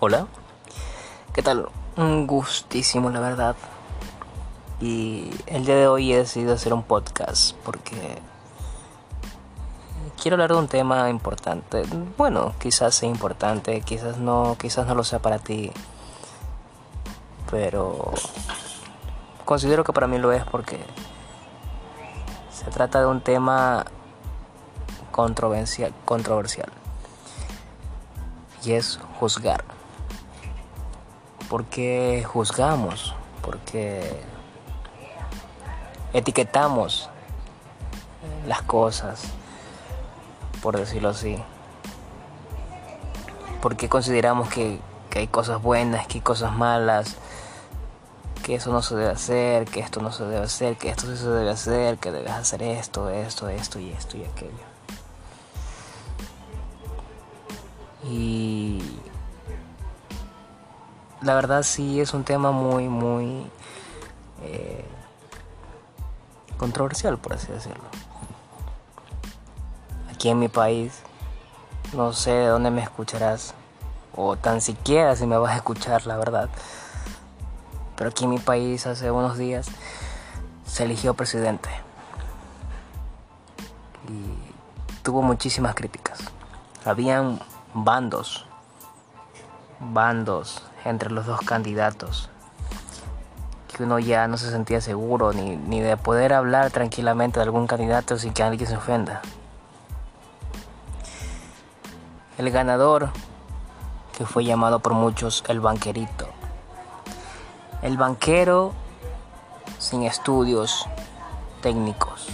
Hola, ¿qué tal? Un gustísimo, la verdad. Y el día de hoy he decidido hacer un podcast porque quiero hablar de un tema importante. Bueno, quizás sea importante, quizás no, quizás no lo sea para ti. Pero considero que para mí lo es porque se trata de un tema controversial, controversial y es juzgar. ¿Por qué juzgamos? Porque etiquetamos las cosas, por decirlo así. Porque consideramos que, que, hay cosas buenas, que hay cosas malas, que eso no se debe hacer, que esto no se debe hacer, que esto sí se debe hacer, que debes hacer esto, esto, esto y esto y aquello. Y la verdad sí es un tema muy, muy eh, controversial, por así decirlo. Aquí en mi país, no sé de dónde me escucharás, o tan siquiera si me vas a escuchar, la verdad. Pero aquí en mi país hace unos días se eligió presidente. Y tuvo muchísimas críticas. Habían bandos, bandos entre los dos candidatos, que uno ya no se sentía seguro ni, ni de poder hablar tranquilamente de algún candidato sin que alguien se ofenda. El ganador, que fue llamado por muchos el banquerito. El banquero sin estudios técnicos,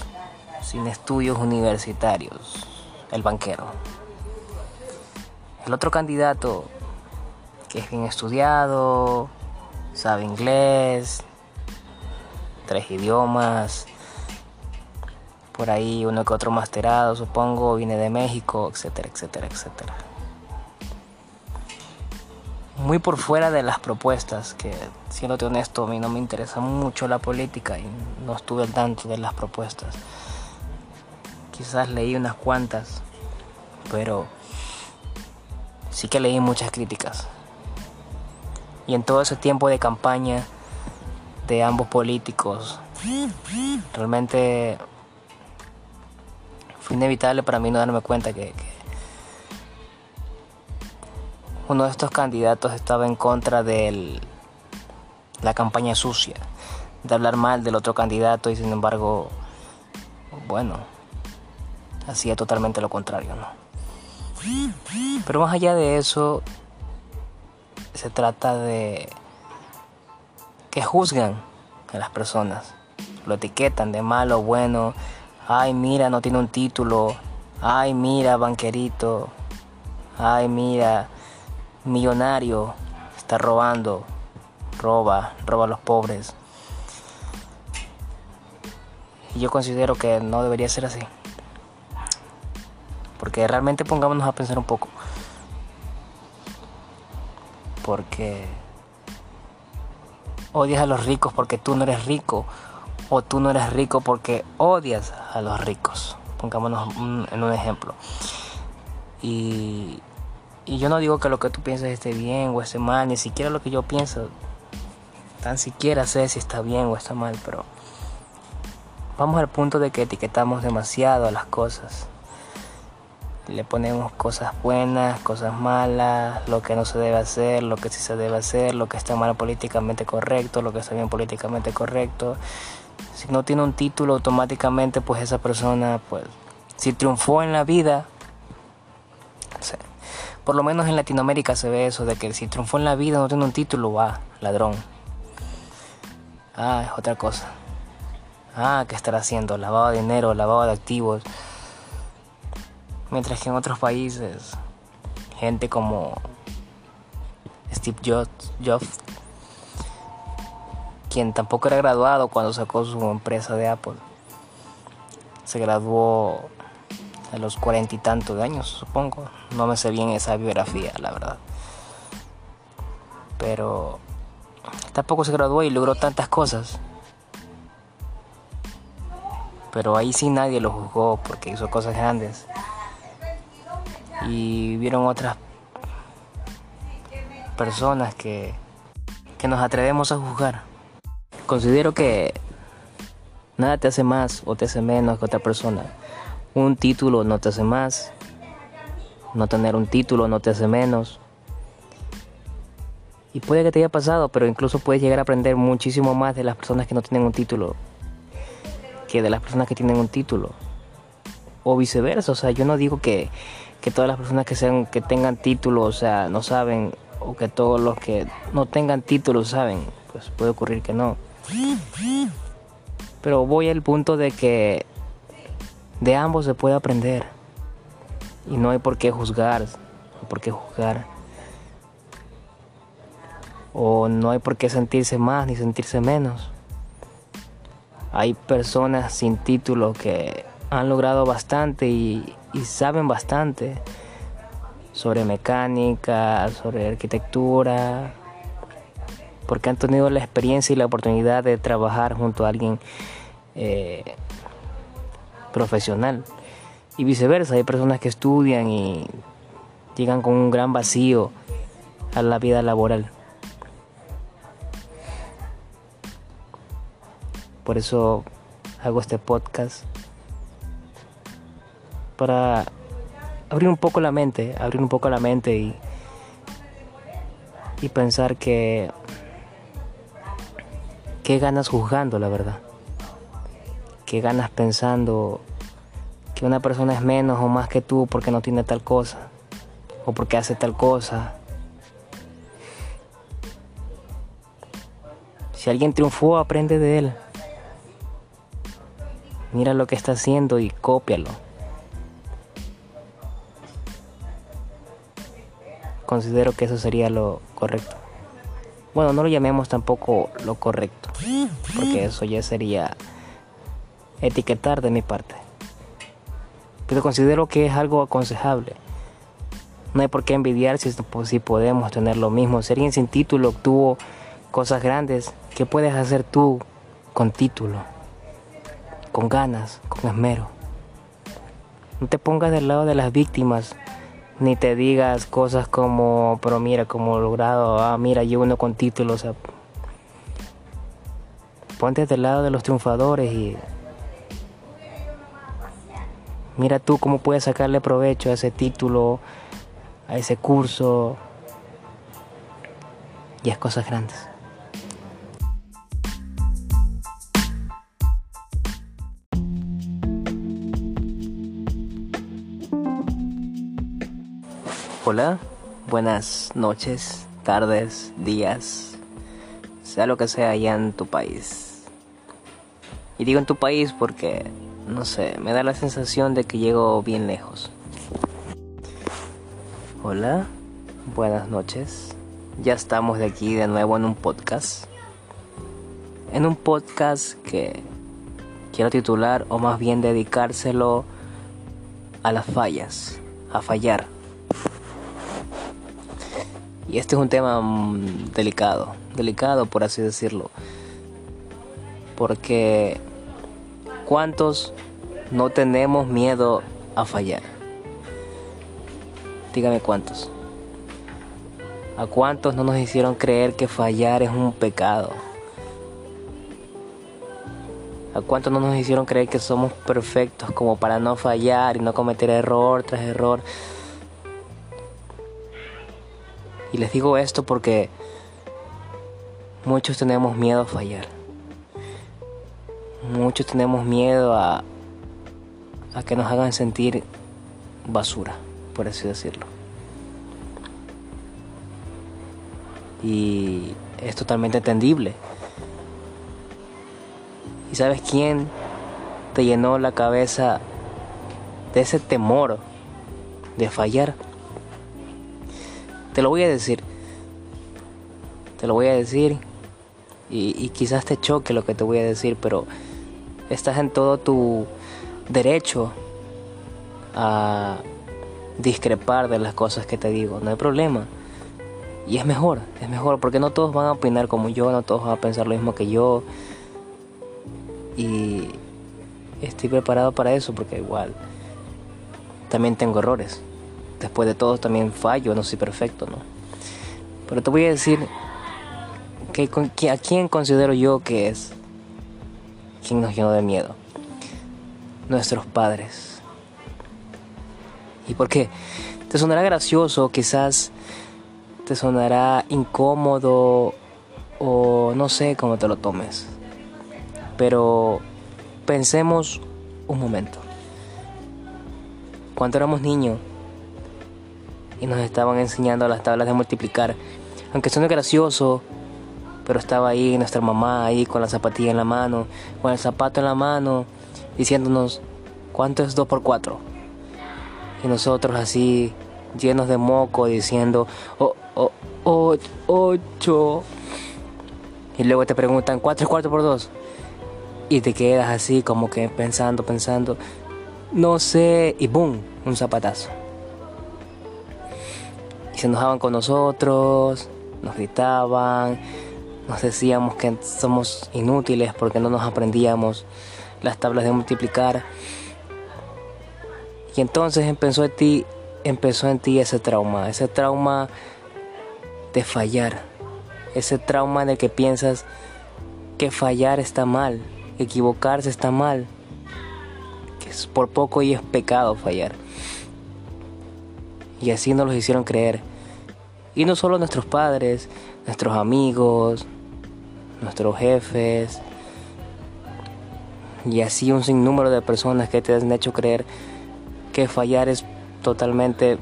sin estudios universitarios, el banquero. El otro candidato que es bien estudiado, sabe inglés, tres idiomas, por ahí uno que otro masterado, supongo, viene de México, etcétera, etcétera, etcétera. Muy por fuera de las propuestas, que siéndote honesto, a mí no me interesa mucho la política y no estuve al tanto de las propuestas. Quizás leí unas cuantas, pero sí que leí muchas críticas. Y en todo ese tiempo de campaña de ambos políticos, realmente fue inevitable para mí no darme cuenta que, uno de estos candidatos estaba en contra de la campaña sucia, de hablar mal del otro candidato y sin embargo, bueno, hacía totalmente lo contrario, ¿no? Pero más allá de eso, se trata de que juzgan a las personas, lo etiquetan de malo, bueno, ay mira, no tiene un título, ay mira, banquerito, ay mira, millonario, está robando, roba, roba a los pobres. Y yo considero que no debería ser así. Porque realmente pongámonos a pensar un poco. Porque odias a los ricos porque tú no eres rico. O tú no eres rico porque odias a los ricos. Pongámonos en un ejemplo. Y, y yo no digo que lo que tú pienses esté bien o esté mal, ni siquiera lo que yo pienso. Tan siquiera sé si está bien o está mal, pero vamos al punto de que etiquetamos demasiado a las cosas le ponemos cosas buenas, cosas malas, lo que no se debe hacer, lo que sí se debe hacer, lo que está mal políticamente correcto, lo que está bien políticamente correcto. Si no tiene un título automáticamente, pues esa persona, pues, si triunfó en la vida, por lo menos en Latinoamérica se ve eso, de que si triunfó en la vida no tiene un título, va, ladrón. Ah, es otra cosa. Ah, ¿qué estará haciendo? Lavado de dinero, lavado de activos. Mientras que en otros países, gente como Steve Jobs, quien tampoco era graduado cuando sacó su empresa de Apple, se graduó a los cuarenta y tantos de años, supongo. No me sé bien esa biografía, la verdad. Pero tampoco se graduó y logró tantas cosas. Pero ahí sí nadie lo juzgó porque hizo cosas grandes y vieron otras personas que, que nos atrevemos a juzgar. Considero que nada te hace más o te hace menos que otra persona. Un título no te hace más, no tener un título no te hace menos. Y puede que te haya pasado, pero incluso puedes llegar a aprender muchísimo más de las personas que no tienen un título que de las personas que tienen un título. O viceversa, o sea, yo no digo que, que todas las personas que sean que tengan título, o sea, no saben o que todos los que no tengan título saben, pues puede ocurrir que no. Pero voy al punto de que de ambos se puede aprender. Y no hay por qué juzgar, no por qué juzgar. O no hay por qué sentirse más ni sentirse menos. Hay personas sin título que han logrado bastante y, y saben bastante sobre mecánica, sobre arquitectura, porque han tenido la experiencia y la oportunidad de trabajar junto a alguien eh, profesional. Y viceversa, hay personas que estudian y llegan con un gran vacío a la vida laboral. Por eso hago este podcast para abrir un poco la mente, abrir un poco la mente y, y pensar que qué ganas juzgando, la verdad. Qué ganas pensando que una persona es menos o más que tú porque no tiene tal cosa o porque hace tal cosa. Si alguien triunfó, aprende de él. Mira lo que está haciendo y cópialo. Considero que eso sería lo correcto. Bueno, no lo llamemos tampoco lo correcto, porque eso ya sería etiquetar de mi parte. Pero considero que es algo aconsejable. No hay por qué envidiar si, si podemos tener lo mismo. Si alguien sin título obtuvo cosas grandes, ¿qué puedes hacer tú con título? Con ganas, con esmero. No te pongas del lado de las víctimas ni te digas cosas como, pero mira, como logrado, ah, mira, yo uno con título, o sea, ponte del lado de los triunfadores y mira tú cómo puedes sacarle provecho a ese título, a ese curso y a cosas grandes. Hola, buenas noches, tardes, días, sea lo que sea allá en tu país. Y digo en tu país porque, no sé, me da la sensación de que llego bien lejos. Hola, buenas noches. Ya estamos de aquí de nuevo en un podcast. En un podcast que quiero titular o más bien dedicárselo a las fallas, a fallar y este es un tema mm, delicado, delicado por así decirlo. Porque ¿cuántos no tenemos miedo a fallar? Dígame cuántos. ¿A cuántos no nos hicieron creer que fallar es un pecado? ¿A cuántos no nos hicieron creer que somos perfectos como para no fallar y no cometer error tras error? Y les digo esto porque muchos tenemos miedo a fallar. Muchos tenemos miedo a, que nos hagan sentir basura, por así decirlo. Y es totalmente entendible. ¿Y sabes quién te llenó la cabeza de ese temor de fallar? Te lo voy a decir. Te lo voy a decir. Y, quizás te choque lo que te voy a decir, pero estás en todo tu derecho a discrepar de las cosas que te digo. No hay problema. Y es mejor, es mejor, porque no todos van a opinar como yo, no todos van a pensar lo mismo que yo. Y estoy preparado para eso, porque igual también tengo errores después de todo también fallo, no soy perfecto, ¿no? Pero te voy a decir que, a quién considero yo que es quien nos llenó de miedo. Nuestros padres. ¿Y por qué? Te sonará gracioso, quizás te sonará incómodo o no sé cómo te lo tomes. Pero pensemos un momento. Cuando éramos niños y nos estaban enseñando las tablas de multiplicar, aunque suene gracioso, pero estaba ahí nuestra mamá ahí con la zapatilla en la mano, con el zapato en la mano, diciéndonos cuánto es 2 por 4. Y nosotros así llenos de moco diciendo oh, oh, 8. Y luego te preguntan 4 es 4 por 2. Y te quedas así como que pensando, pensando, no sé, y boom, un zapatazo. Se enojaban con nosotros, nos gritaban, nos decíamos que somos inútiles porque no nos aprendíamos las tablas de multiplicar. Y entonces empezó en ti, empezó en ti ese trauma, ese trauma de fallar, ese trauma en el que piensas que fallar está mal, equivocarse está mal, que es por poco y es pecado fallar. Y así nos lo hicieron creer. Y no solo nuestros padres, nuestros amigos, nuestros jefes y así un sinnúmero de personas que te han hecho creer que fallar es totalmente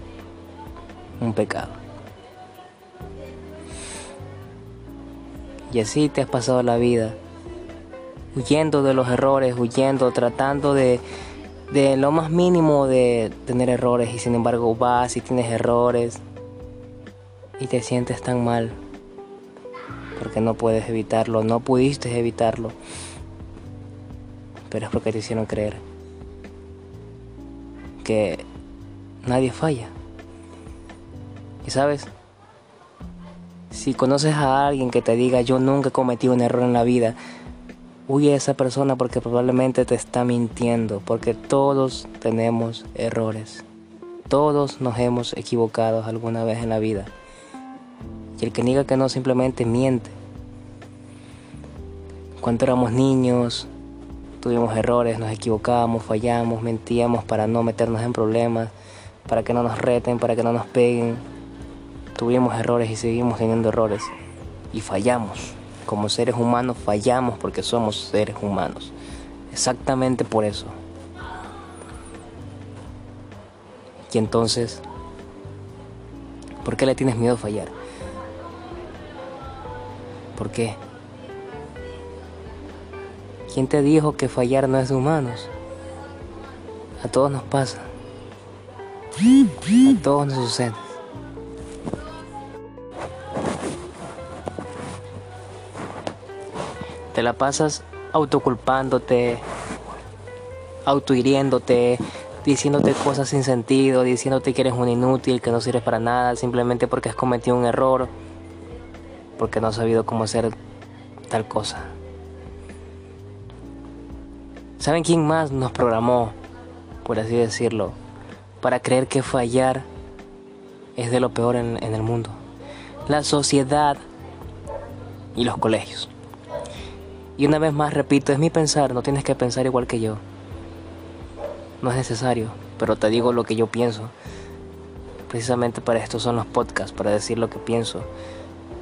un pecado. Y así te has pasado la vida, huyendo de los errores, huyendo, tratando de, de lo más mínimo de tener errores y sin embargo vas y tienes errores y te sientes tan mal porque no puedes evitarlo, no pudiste evitarlo, pero es porque te hicieron creer que nadie falla. Y sabes, si conoces a alguien que te diga yo nunca he cometido un error en la vida, huye a esa persona porque probablemente te está mintiendo, porque todos tenemos errores. Todos nos hemos equivocado alguna vez en la vida. El que diga que no simplemente miente. Cuando éramos niños, tuvimos errores, nos equivocábamos, fallamos, mentíamos para no meternos en problemas, para que no nos reten, para que no nos peguen. Tuvimos errores y seguimos teniendo errores. Y fallamos. Como seres humanos fallamos porque somos seres humanos. Exactamente por eso. Y entonces, ¿por qué le tienes miedo a fallar? ¿Por qué? ¿Quién te dijo que fallar no es de humanos? A todos nos pasa. A todos nos sucede. Te la pasas autoculpándote, autohiriéndote, diciéndote cosas sin sentido, diciéndote que eres un inútil, que no sirves para nada, simplemente porque has cometido un error porque no ha sabido cómo hacer tal cosa. ¿Saben quién más nos programó, por así decirlo, para creer que fallar es de lo peor en, en el mundo? La sociedad y los colegios. Y una vez más repito, es mi pensar, no tienes que pensar igual que yo. No es necesario, pero te digo lo que yo pienso. Precisamente para esto son los podcasts, para decir lo que pienso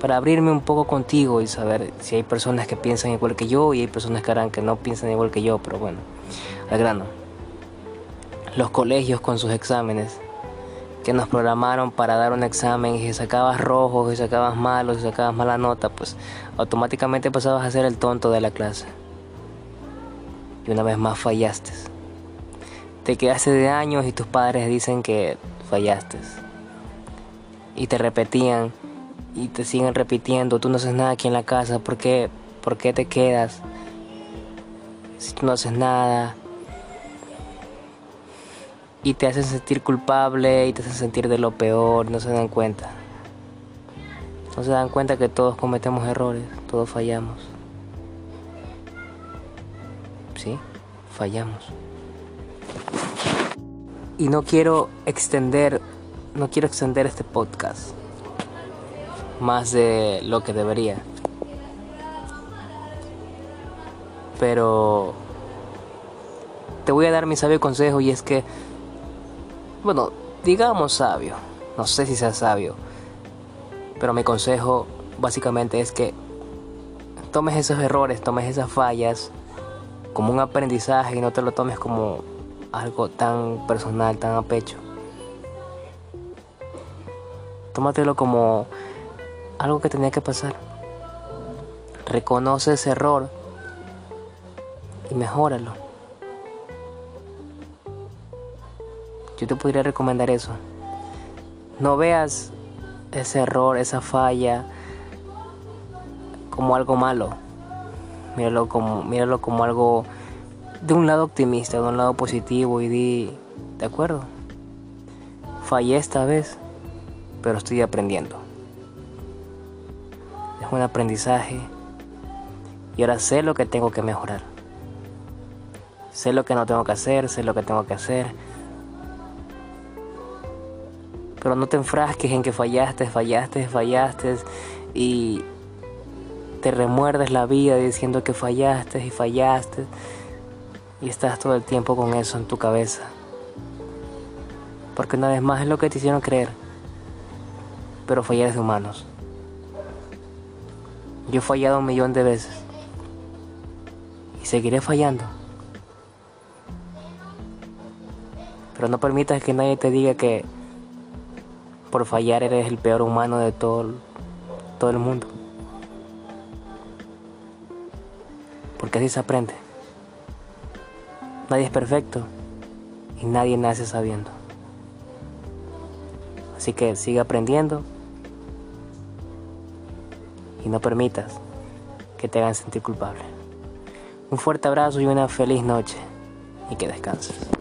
para abrirme un poco contigo y saber si hay personas que piensan igual que yo y hay personas que que no piensan igual que yo, pero bueno, al grano. Los colegios con sus exámenes que nos programaron para dar un examen y si sacabas rojos y sacabas malos y sacabas mala nota, pues automáticamente pasabas a ser el tonto de la clase. Y una vez más fallaste. Te quedaste de años y tus padres dicen que fallaste. Y te repetían y te siguen repitiendo, tú no haces nada aquí en la casa, ¿por qué, ¿Por qué te quedas? Si tú no haces nada. Y te hacen sentir culpable y te hacen sentir de lo peor, no se dan cuenta. No se dan cuenta que todos cometemos errores, todos fallamos. ¿Sí? Fallamos. Y no quiero extender, no quiero extender este podcast más de lo que debería. Pero te voy a dar mi sabio consejo y es que, bueno, digamos sabio, no sé si sea sabio, pero mi consejo básicamente es que tomes esos errores, tomes esas fallas como un aprendizaje y no te lo tomes como algo tan personal, tan a pecho. Tómatelo como algo que tenía que pasar. Reconoce ese error y mejóralo. Yo te podría recomendar eso. No veas ese error, esa falla como algo malo. Míralo como, míralo como algo de un lado optimista, de un lado positivo y di, de acuerdo, fallé esta vez, pero estoy aprendiendo. Un aprendizaje y ahora sé lo que tengo que mejorar. Sé lo que no tengo que hacer, sé lo que tengo que hacer. Pero no te enfrasques en que fallaste, fallaste, fallaste y te remuerdes la vida diciendo que fallaste y fallaste y estás todo el tiempo con eso en tu cabeza. Porque una vez más es lo que te hicieron creer. Pero fallar de humanos. Yo he fallado un millón de veces. Y seguiré fallando. Pero no permitas que nadie te diga que por fallar eres el peor humano de todo, todo el mundo. Porque así se aprende. Nadie es perfecto y nadie nace sabiendo. Así que sigue aprendiendo y no permitas que te hagan sentir culpable. Un fuerte abrazo y una feliz noche y que descanses.